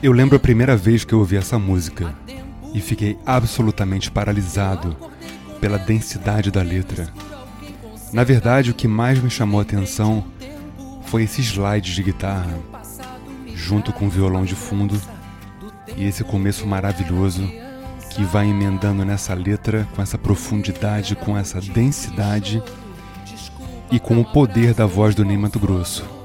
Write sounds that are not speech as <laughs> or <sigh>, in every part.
Eu lembro a primeira vez que eu ouvi essa música e fiquei absolutamente paralisado pela densidade da letra. Na verdade, o que mais me chamou a atenção foi esse slide de guitarra, junto com o violão de fundo e esse começo maravilhoso que vai emendando nessa letra com essa profundidade, com essa densidade e com o poder da voz do Ney Mato Grosso.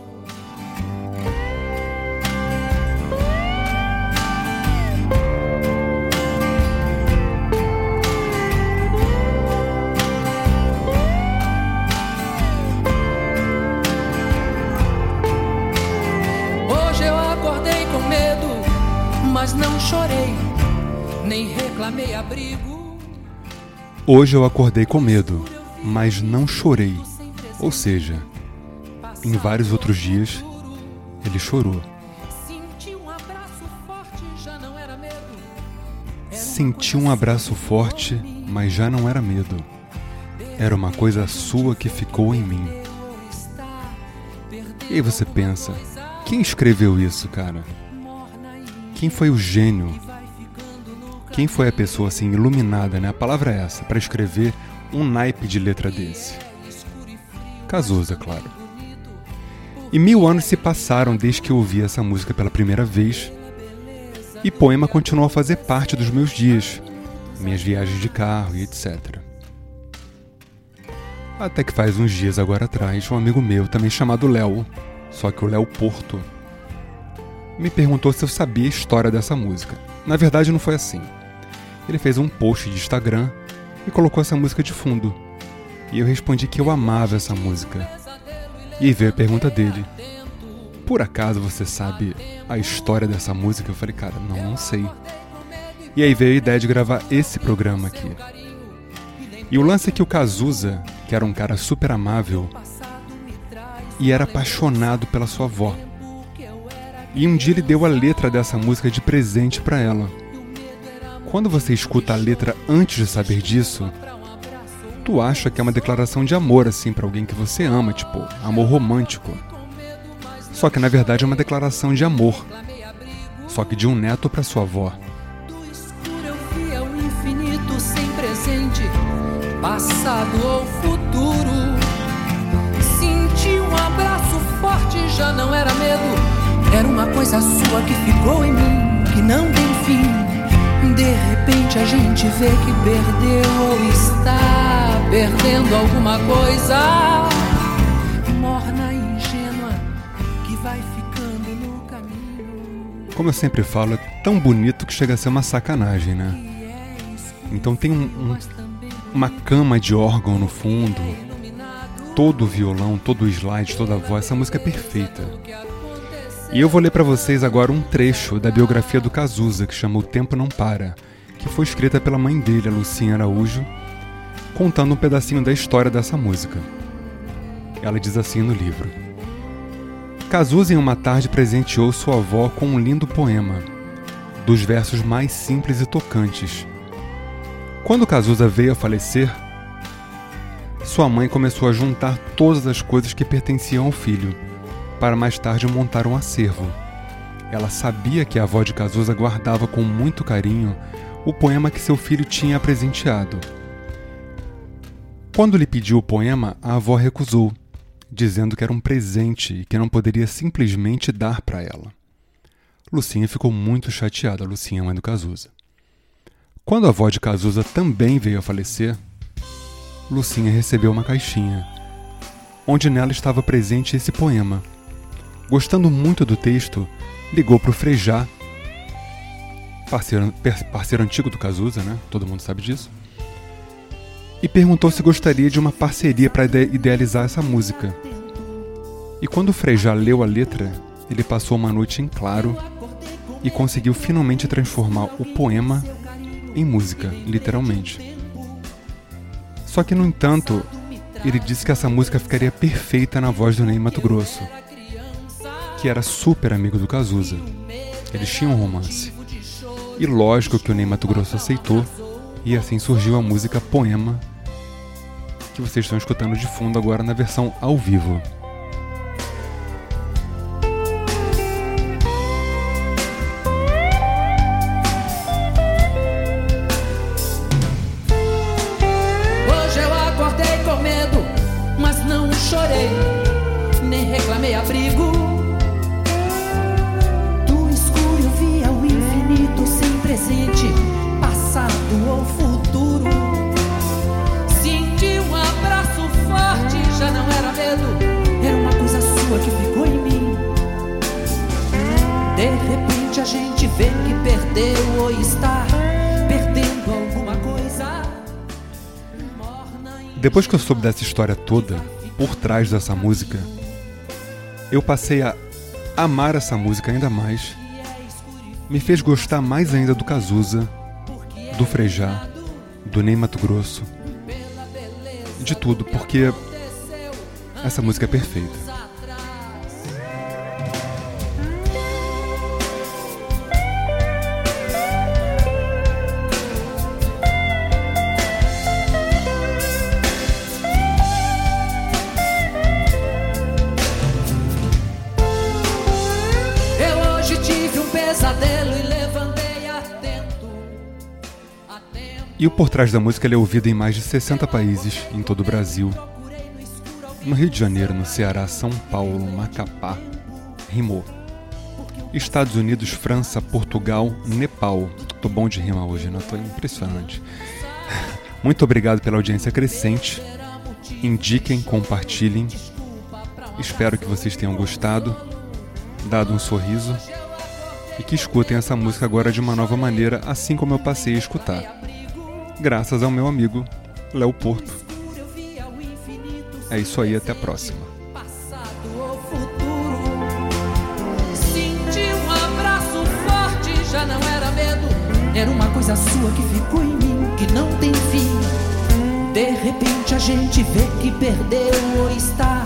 Hoje eu acordei com medo, mas não chorei. Ou seja, em vários outros dias, ele chorou. Senti um abraço forte, mas já não era medo. Era uma coisa sua que ficou em mim. E aí você pensa, quem escreveu isso, cara? Quem foi o gênio quem foi a pessoa assim iluminada, né? A palavra é essa, para escrever um naipe de letra desse? Cazuza, claro. E mil anos se passaram desde que eu ouvi essa música pela primeira vez, e poema continuou a fazer parte dos meus dias, minhas viagens de carro e etc. Até que faz uns dias agora atrás, um amigo meu, também chamado Léo, só que o Léo Porto, me perguntou se eu sabia a história dessa música. Na verdade, não foi assim ele fez um post de Instagram e colocou essa música de fundo. E eu respondi que eu amava essa música. E aí veio a pergunta dele: Por acaso você sabe a história dessa música? Eu falei, cara, não, não sei. E aí veio a ideia de gravar esse programa aqui. E o lance é que o Cazuza, que era um cara super amável, e era apaixonado pela sua avó. E um dia ele deu a letra dessa música de presente para ela. Quando você escuta a letra antes de saber disso, tu acha que é uma declaração de amor assim para alguém que você ama, tipo, amor romântico. Só que na verdade é uma declaração de amor. Só que de um neto para sua avó. Do escuro eu via o infinito sem presente, passado ou futuro. Senti um abraço forte, já não era medo. Era uma coisa sua que ficou em mim, que não tem fim. De repente a gente vê que perdeu ou está perdendo alguma coisa. Morna ingênua que vai ficando no caminho. Como eu sempre falo, é tão bonito que chega a ser uma sacanagem, né? Então tem um, um, uma cama de órgão no fundo, todo o violão, todo o slide, toda a voz. Essa música é perfeita. E eu vou ler para vocês agora um trecho da biografia do Cazuza, que chama O Tempo Não Para, que foi escrita pela mãe dele, a Lucinha Araújo, contando um pedacinho da história dessa música. Ela diz assim no livro: Cazuza, em uma tarde, presenteou sua avó com um lindo poema, dos versos mais simples e tocantes. Quando Cazuza veio a falecer, sua mãe começou a juntar todas as coisas que pertenciam ao filho para mais tarde montar um acervo. Ela sabia que a avó de Cazuza guardava com muito carinho o poema que seu filho tinha presenteado. Quando lhe pediu o poema, a avó recusou, dizendo que era um presente e que não poderia simplesmente dar para ela. Lucinha ficou muito chateada, Lucinha, mãe do Cazuza. Quando a avó de Cazuza também veio a falecer, Lucinha recebeu uma caixinha, onde nela estava presente esse poema, Gostando muito do texto, ligou para o Frejá, parceiro, parceiro antigo do Cazuza, né? Todo mundo sabe disso. E perguntou se gostaria de uma parceria para idealizar essa música. E quando o Frejá leu a letra, ele passou uma noite em claro e conseguiu finalmente transformar o poema em música, literalmente. Só que, no entanto, ele disse que essa música ficaria perfeita na voz do Ney Mato Grosso que era super amigo do Cazuza. Eles tinham um romance. E lógico que o Ney Mato Grosso aceitou, e assim surgiu a música Poema, que vocês estão escutando de fundo agora na versão ao vivo. chorei, nem reclamei abrigo. passado ou futuro. Senti um abraço forte, já não era medo, era uma coisa sua que ficou em mim. De repente a gente vê que perdeu ou está perdendo alguma coisa. Depois que eu soube dessa história toda, por trás dessa música, eu passei a amar essa música ainda mais, me fez gostar mais ainda do Cazuza do Frejá, do Ney Mato Grosso, de tudo, porque essa música é perfeita. E o Por Trás da Música é ouvido em mais de 60 países em todo o Brasil. No Rio de Janeiro, no Ceará, São Paulo, Macapá, rimou. Estados Unidos, França, Portugal, Nepal. Tô bom de rima hoje, né? Tô impressionante. <laughs> Muito obrigado pela audiência crescente. Indiquem, compartilhem. Espero que vocês tenham gostado, dado um sorriso e que escutem essa música agora de uma nova maneira, assim como eu passei a escutar graças ao meu amigo Léo Porto. É isso aí, até a próxima. Era uma coisa sua que ficou em mim, que não tem fim. De repente a gente vê que perdeu ou está